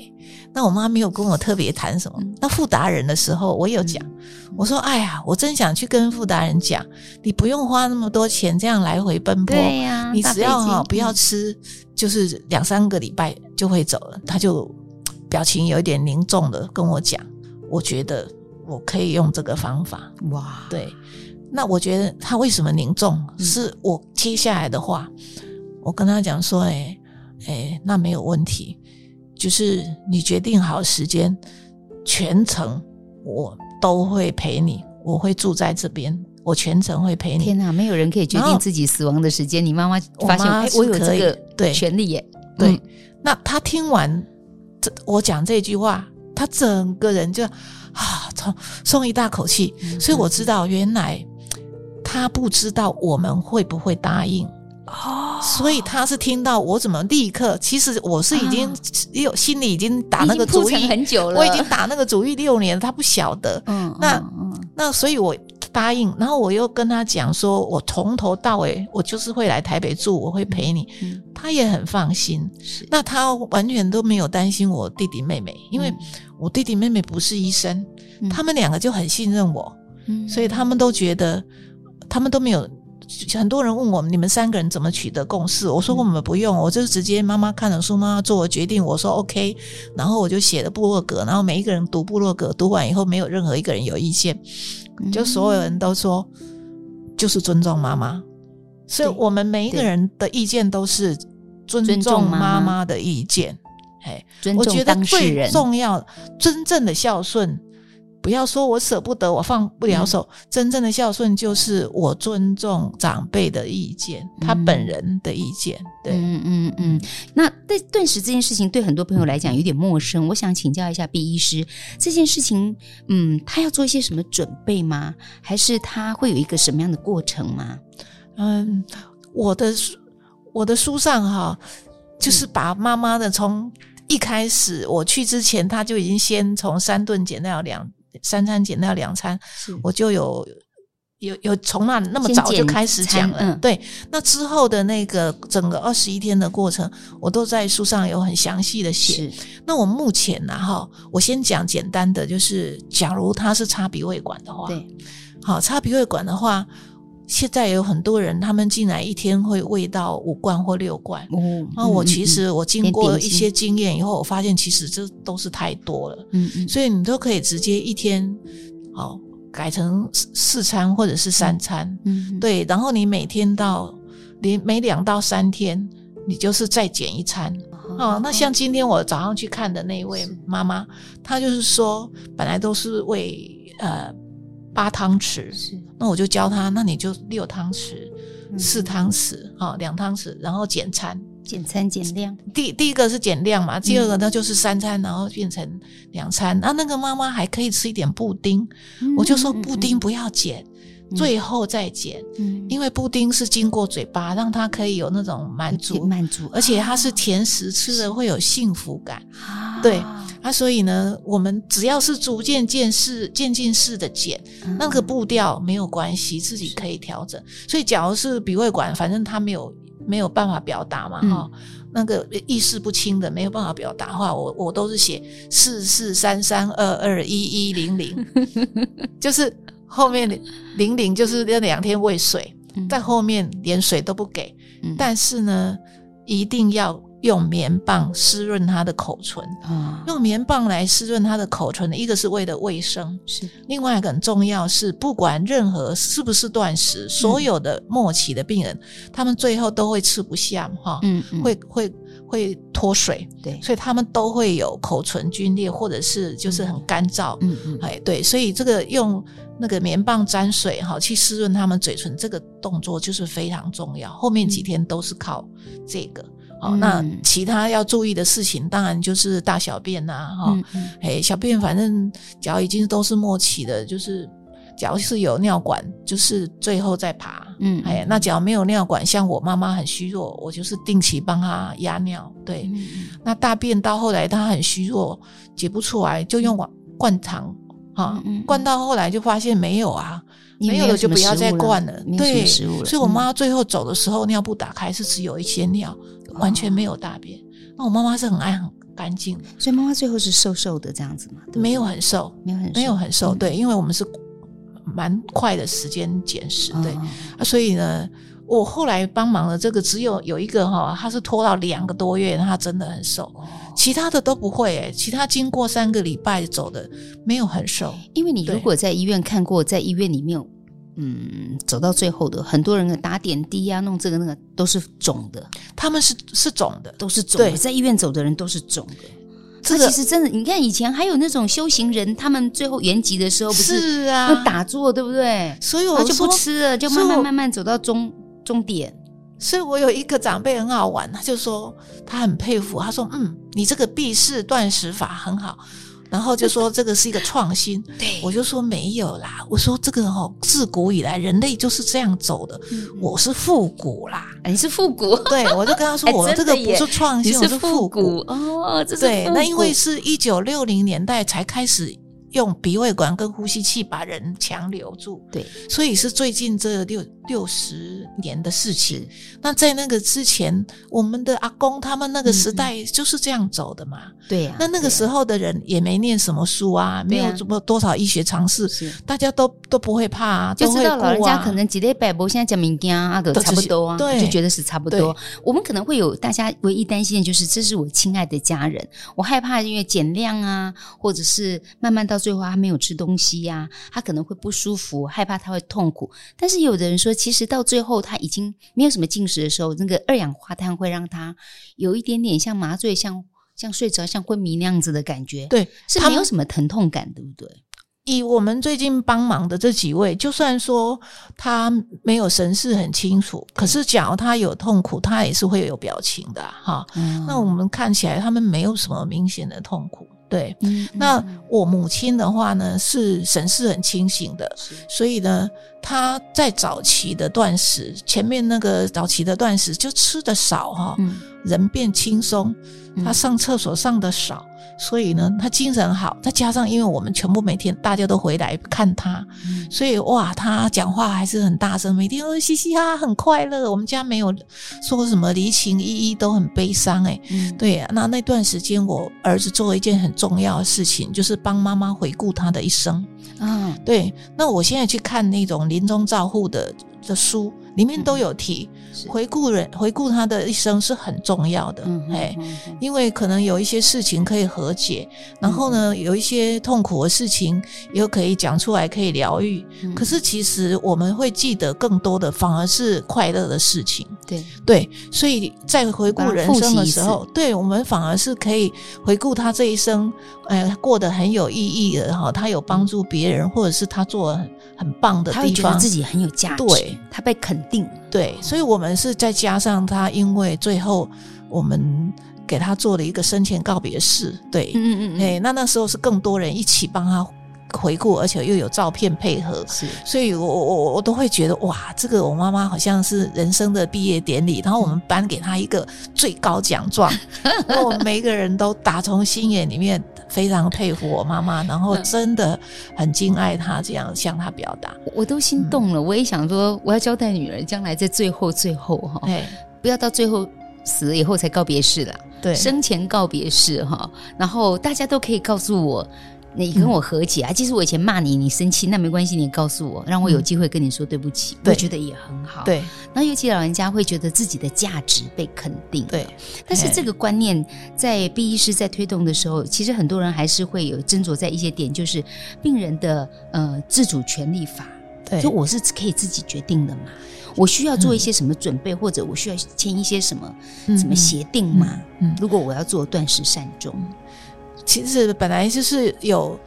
那我妈没有跟我特别谈什么。嗯、那傅达人的时候，我有讲，嗯、我说：“哎呀，我真想去跟傅达人讲，你不用花那么多钱这样来回奔波，对呀、啊，你只要哈不要吃，就是两三个礼拜就会走了。”他就表情有一点凝重的跟我讲：“我觉得。”我可以用这个方法哇！对，那我觉得他为什么凝重？嗯、是我接下来的话，我跟他讲说：“哎哎，那没有问题，就是你决定好时间，全程我都会陪你，我会住在这边，我全程会陪你。”天哪，没有人可以决定自己死亡的时间。你妈妈发现，哎，我有这个权利耶。对，那他听完这我讲这句话，他整个人就。啊，松松一大口气，所以我知道原来他不知道我们会不会答应。哦，所以他是听到我怎么立刻，其实我是已经有心里已经打那个主意很久了，我已经打那个主意六年，他不晓得，嗯，那那所以我答应，然后我又跟他讲说，我从头到尾我就是会来台北住，我会陪你，他也很放心，那他完全都没有担心我弟弟妹妹，因为。我弟弟妹妹不是医生，嗯、他们两个就很信任我，嗯、所以他们都觉得，他们都没有。很多人问我们，你们三个人怎么取得共识？我说我们不用，我就直接妈妈看了书，妈妈做我决定，我说 OK，然后我就写了部落格，然后每一个人读部落格，读完以后没有任何一个人有意见，就所有人都说就是尊重妈妈，所以我们每一个人的意见都是尊重妈妈的意见。哎，我觉得最重要，真正的孝顺，不要说我舍不得，我放不了手。嗯、真正的孝顺就是我尊重长辈的意见，嗯、他本人的意见。对，嗯嗯嗯。那对断食这件事情，对很多朋友来讲有点陌生。我想请教一下毕医师，这件事情，嗯，他要做一些什么准备吗？还是他会有一个什么样的过程吗？嗯，我的书，我的书上哈，就是把妈妈的从。一开始我去之前，他就已经先从三顿减到两三餐减掉两餐，我就有有有从那那么早就开始讲了。嗯、对，那之后的那个整个二十一天的过程，我都在书上有很详细的写。那我目前呢，哈，我先讲简单的，就是假如他是插鼻胃管的话，对，好，插鼻胃管的话。现在有很多人，他们进来一天会喂到五罐或六罐。哦，那我其实我经过一些经验以后，我发现其实这都是太多了。嗯嗯，所以你都可以直接一天，好改成四餐或者是三餐。嗯，对，然后你每天到每每两到三天，你就是再减一餐。哦，那像今天我早上去看的那一位妈妈，她就是说本来都是喂呃。八汤匙，是。那我就教他，那你就六汤匙，嗯、四汤匙，好、哦，两汤匙，然后减餐，减餐减量。第第一个是减量嘛，第二个呢就是三餐，然后变成两餐。那、嗯、那个妈妈还可以吃一点布丁，嗯、我就说布丁不要减，嗯、最后再减，嗯、因为布丁是经过嘴巴，让它可以有那种满足，满足，而且它是甜食，吃了会有幸福感，啊、对。啊，所以呢，我们只要是逐渐渐式、渐进式的减，嗯、那个步调没有关系，自己可以调整。所以，假如是鼻胃管，反正他没有没有办法表达嘛，哈、嗯，那个意识不清的没有办法表达的话，我我都是写四四三三二二一一零零，就是后面零零就是那两天喂水，嗯、在后面连水都不给，嗯、但是呢，一定要。用棉棒湿润他的口唇。啊，用棉棒来湿润他的口唇，一个是为了卫生，是。另外一个很重要是，不管任何是不是断食，所有的末期的病人，他们最后都会吃不下哈，会会会脱水，对，所以他们都会有口唇皲裂，或者是就是很干燥，嗯嗯，哎对，所以这个用那个棉棒沾水哈去湿润他们嘴唇，这个动作就是非常重要。后面几天都是靠这个。哦，那其他要注意的事情，当然就是大小便呐，哈，哎，小便反正只要已经都是末期的，就是只要是有尿管，就是最后再爬，嗯，哎，那只要没有尿管，像我妈妈很虚弱，我就是定期帮她压尿，对，那大便到后来她很虚弱，解不出来，就用灌肠，哈，灌到后来就发现没有啊，没有了就不要再灌了，对，所以我妈最后走的时候，尿布打开是只有一些尿。完全没有大便，那我妈妈是很爱很干净的，所以妈妈最后是瘦瘦的这样子嘛？没有很瘦，没有很没有很瘦，对，因为我们是蛮快的时间减食，对。啊，所以呢，我后来帮忙了这个，只有有一个哈，他是拖到两个多月，他真的很瘦，其他的都不会诶，其他经过三个礼拜走的没有很瘦，因为你如果在医院看过，在医院里面。嗯，走到最后的很多人打点滴啊，弄这个那个都是肿的，他们是是肿的，都是肿的。在医院走的人都是肿的。这其实真的，你看以前还有那种修行人，他们最后圆寂的时候不是，是啊，打坐对不对？所以我就不吃了，就慢慢慢慢走到终终点。所以我有一个长辈很好玩，他就说他很佩服，他说嗯，你这个避世断食法很好。然后就说这个是一个创新，对，我就说没有啦。我说这个哦，自古以来人类就是这样走的。我是复古啦，你是复古，对，我就跟他说，我这个不是创新，我是复古哦。对，那因为是一九六零年代才开始。用鼻胃管跟呼吸器把人强留住，对，所以是最近这六六十年的事情。那在那个之前，我们的阿公他们那个时代就是这样走的嘛，对呀。那那个时候的人也没念什么书啊，没有什么多少医学常识，大家都都不会怕啊，就知道老人家可能几礼拜不现在讲民间啊，都差不多啊，就觉得是差不多。我们可能会有大家唯一担心的就是，这是我亲爱的家人，我害怕因为减量啊，或者是慢慢到。最后他没有吃东西呀、啊，他可能会不舒服，害怕他会痛苦。但是有的人说，其实到最后他已经没有什么进食的时候，那个二氧化碳会让他有一点点像麻醉，像像睡着、像昏迷那样子的感觉。对，是没有什么疼痛感，对不对？以我们最近帮忙的这几位，就算说他没有神识很清楚，可是假如他有痛苦，他也是会有表情的哈。嗯、那我们看起来他们没有什么明显的痛苦。对，嗯、那我母亲的话呢，是神识很清醒的，所以呢，她在早期的断食，前面那个早期的断食就吃的少哈，嗯、人变轻松，她上厕所上的少。嗯所以呢，他精神好，再加上因为我们全部每天大家都回来看他，嗯、所以哇，他讲话还是很大声，每天都嘻嘻哈哈，很快乐。我们家没有说什么离情依依，都很悲伤哎。嗯、对、啊，那那段时间，我儿子做了一件很重要的事情，就是帮妈妈回顾他的一生。嗯，对。那我现在去看那种临终照护的的书。里面都有提，回顾人回顾他的一生是很重要的，哎，因为可能有一些事情可以和解，然后呢，有一些痛苦的事情又可以讲出来，可以疗愈。可是其实我们会记得更多的，反而是快乐的事情。对。对，所以在回顾人生的时候，对我们反而是可以回顾他这一生，哎，过得很有意义的哈，他有帮助别人，或者是他做很很棒的地方，他觉得自己很有价值，对，他被肯。定。对，所以我们是再加上他，因为最后我们给他做了一个生前告别式，对，嗯嗯嗯，哎，那那时候是更多人一起帮他回顾，而且又有照片配合，是，所以我我我都会觉得哇，这个我妈妈好像是人生的毕业典礼，然后我们颁给她一个最高奖状，然后我们每一个人都打从心眼里面。非常佩服我妈妈，然后 真的很敬爱她，这样向她表达，我都心动了。嗯、我也想说，我要交代女儿，将来在最后最后哈，对不要到最后死了以后才告别式了，对，生前告别式哈。然后大家都可以告诉我，你跟我和解啊！即使我以前骂你，你生气，那没关系，你告诉我，让我有机会跟你说对不起，我觉得也很好。对，那尤其老人家会觉得自己的价值被肯定。对，但是这个观念在 B 医师在推动的时候，其实很多人还是会有斟酌在一些点，就是病人的呃自主权利法。对，就我是可以自己决定的嘛，我需要做一些什么准备，或者我需要签一些什么什么协定嘛？嗯，如果我要做断食善终。其实本来就是有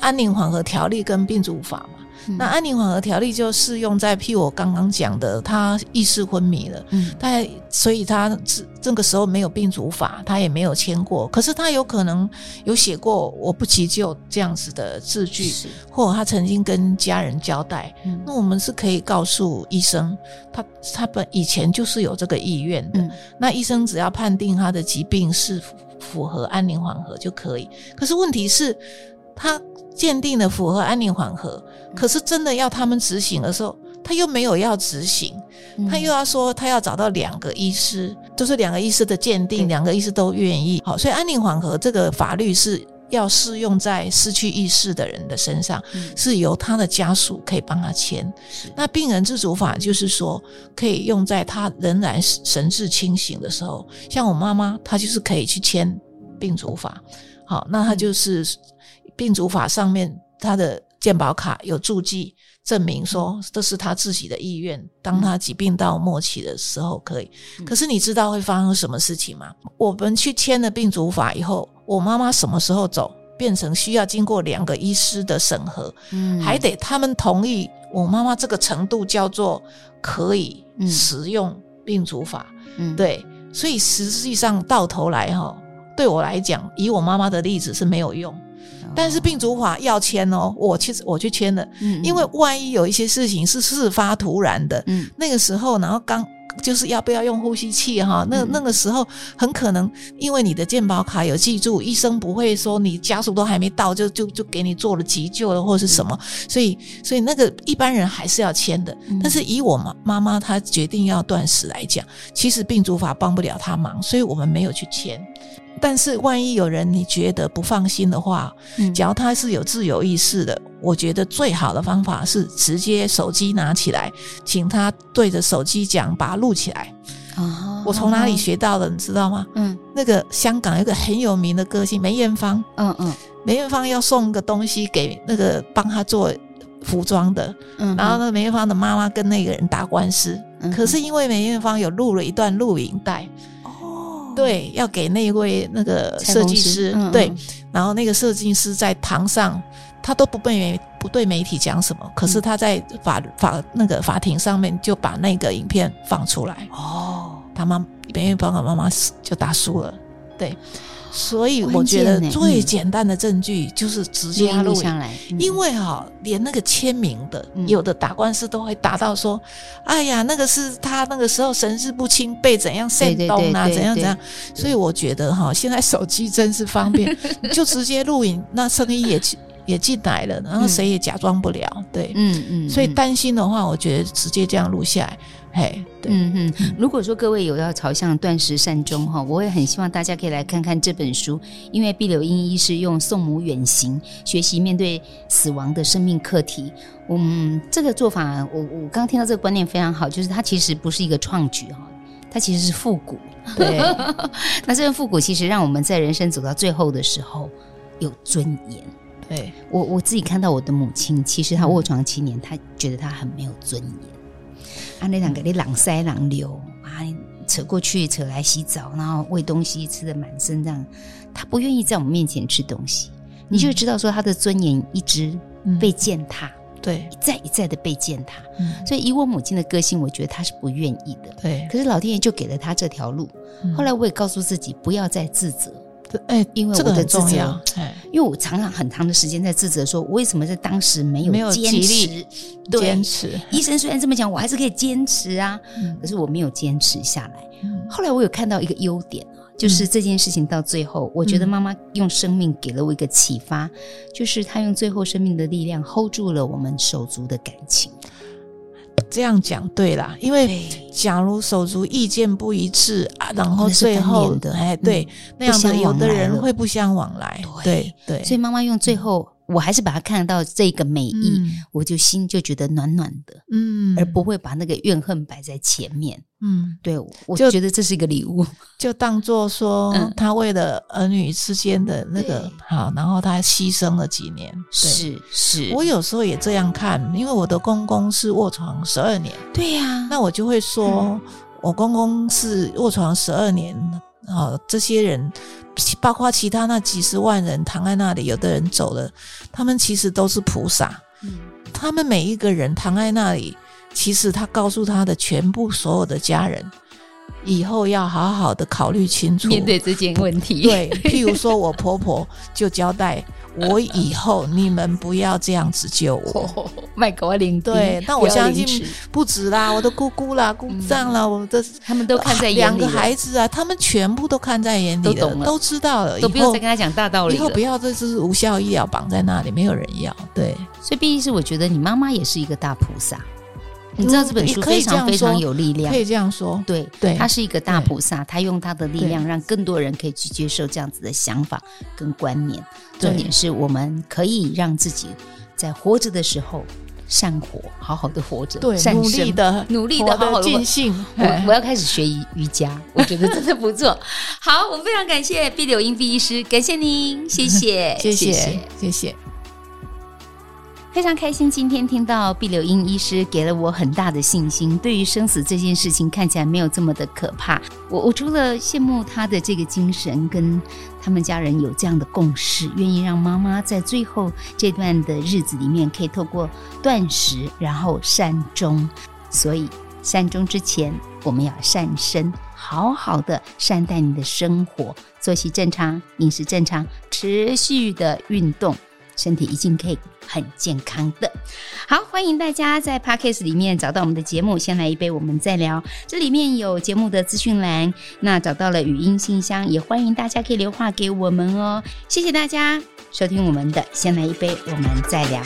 安宁缓和条例跟病主法嘛。嗯、那安宁缓和条例就适用在，譬如我刚刚讲的，他意识昏迷了，嗯，他所以他这这个时候没有病主法，他也没有签过。可是他有可能有写过“我不急救”这样子的字句，或者他曾经跟家人交代。嗯、那我们是可以告诉医生，他他本以前就是有这个意愿的。嗯、那医生只要判定他的疾病是。符合安宁缓和就可以，可是问题是，他鉴定的符合安宁缓和，可是真的要他们执行的时候，他又没有要执行，他又要说他要找到两个医师，就是两个医师的鉴定，两个医师都愿意。好，所以安宁缓和这个法律是要适用在失去意识的人的身上，是由他的家属可以帮他签。那病人自主法就是说，可以用在他仍然神志清醒的时候，像我妈妈，她就是可以去签病主法。好，那她就是病主法上面她的健保卡有注记证明说这是他自己的意愿。当他疾病到末期的时候可以。可是你知道会发生什么事情吗？我们去签了病主法以后。我妈妈什么时候走，变成需要经过两个医师的审核，嗯，还得他们同意。我妈妈这个程度叫做可以使用病主法，嗯，对，所以实际上到头来哈，对我来讲，以我妈妈的例子是没有用，但是病主法要签哦，我其实我去签了，嗯，因为万一有一些事情是事发突然的，嗯，那个时候然后刚。就是要不要用呼吸器哈？那那个时候很可能因为你的健保卡有记住，医生不会说你家属都还没到就就就给你做了急救了或是什么，所以所以那个一般人还是要签的。但是以我妈妈妈她决定要断食来讲，其实病主法帮不了她忙，所以我们没有去签。但是万一有人你觉得不放心的话，只要他是有自由意识的，我觉得最好的方法是直接手机拿起来，请他对着手机讲，把它录起来。哦，我从哪里学到的，你知道吗？嗯，那个香港有一个很有名的歌星梅艳芳，嗯嗯，梅艳芳要送个东西给那个帮他做服装的，嗯，然后那个梅艳芳的妈妈跟那个人打官司，可是因为梅艳芳有录了一段录影带。对，要给那位那个设计师，对，然后那个设计师在堂上，他都不被不对媒体讲什么，可是他在法法那个法庭上面就把那个影片放出来。哦，他妈因为爸爸妈妈就打输了，对。所以我觉得最简单的证据就是直接录下来，因为哈，连那个签名的，有的打官司都会打到说，哎呀，那个是他那个时候神志不清，被怎样煽动啊，怎样怎样。所以我觉得哈，现在手机真是方便，就直接录影，那声音也也进来了，然后谁也假装不了，对，嗯嗯。所以担心的话，我觉得直接这样录下来。嘿，对，嗯哼，如果说各位有要朝向断食善终哈，我也很希望大家可以来看看这本书，因为毕柳英医师用送母远行学习面对死亡的生命课题。嗯，这个做法，我我刚刚听到这个观念非常好，就是它其实不是一个创举哈，它其实是复古。对，那这个复古其实让我们在人生走到最后的时候有尊严。对，我我自己看到我的母亲，其实她卧床七年，她觉得她很没有尊严。啊，那两个你狼塞狼流啊，扯过去扯来洗澡，然后喂东西吃的满身这样，他不愿意在我们面前吃东西，嗯、你就知道说他的尊严一直被践踏，嗯、对，一再一再的被践踏。嗯、所以以我母亲的个性，我觉得她是不愿意的。对，可是老天爷就给了她这条路。嗯、后来我也告诉自己不要再自责。哎，因为我的重要，因为我常常很长的时间在自责，说我为什么在当时没有坚持？坚持。医生虽然这么讲，我还是可以坚持啊，可是我没有坚持下来。后来我有看到一个优点啊，就是这件事情到最后，我觉得妈妈用生命给了我一个启发，就是她用最后生命的力量 hold 住了我们手足的感情。这样讲对啦，因为假如手足意见不一致啊，然后最后的哎，对，嗯、那样的有的人会不相往来，对对，对，所以妈妈用最后。我还是把它看到这个美意，嗯、我就心就觉得暖暖的，嗯，而不会把那个怨恨摆在前面，嗯，对，我就觉得这是一个礼物，就当做说他为了儿女之间的那个、嗯、好，然后他牺牲了几年，是是，我有时候也这样看，因为我的公公是卧床十二年，对呀、啊，那我就会说、嗯、我公公是卧床十二年，啊，这些人。包括其他那几十万人躺在那里，有的人走了，他们其实都是菩萨。嗯，他们每一个人躺在那里，其实他告诉他的全部所有的家人，以后要好好的考虑清楚，面对这件问题。对，譬如说我婆婆就交代。我以后你们不要这样子救我，卖给我领对，但我相信不止啦，我的姑姑啦、姑丈啦，我的他们都看在眼里，两个孩子啊，他们全部都看在眼里，都懂了，都知道了，都不用再跟他讲大道理。以后不要这是无效医疗绑在那里，没有人要。对，所以毕竟是我觉得你妈妈也是一个大菩萨。你知道这本书非常非常有力量，可以这样说。对对，他是一个大菩萨，他用他的力量让更多人可以去接受这样子的想法跟观念。重点是我们可以让自己在活着的时候善活，好好的活着，对，努力的努力的好好尽兴。我我要开始学瑜瑜伽，我觉得真的不错。好，我们非常感谢毕柳英毕医师，感谢您，谢谢，谢谢，谢谢。非常开心，今天听到毕柳英医师给了我很大的信心。对于生死这件事情，看起来没有这么的可怕。我我除了羡慕他的这个精神，跟他们家人有这样的共识，愿意让妈妈在最后这段的日子里面，可以透过断食，然后善终。所以善终之前，我们要善身，好好的善待你的生活，作息正常，饮食正常，持续的运动。身体一定可以很健康的。好，欢迎大家在 Podcast 里面找到我们的节目。先来一杯，我们再聊。这里面有节目的资讯栏，那找到了语音信箱，也欢迎大家可以留话给我们哦。谢谢大家收听我们的《先来一杯，我们再聊》。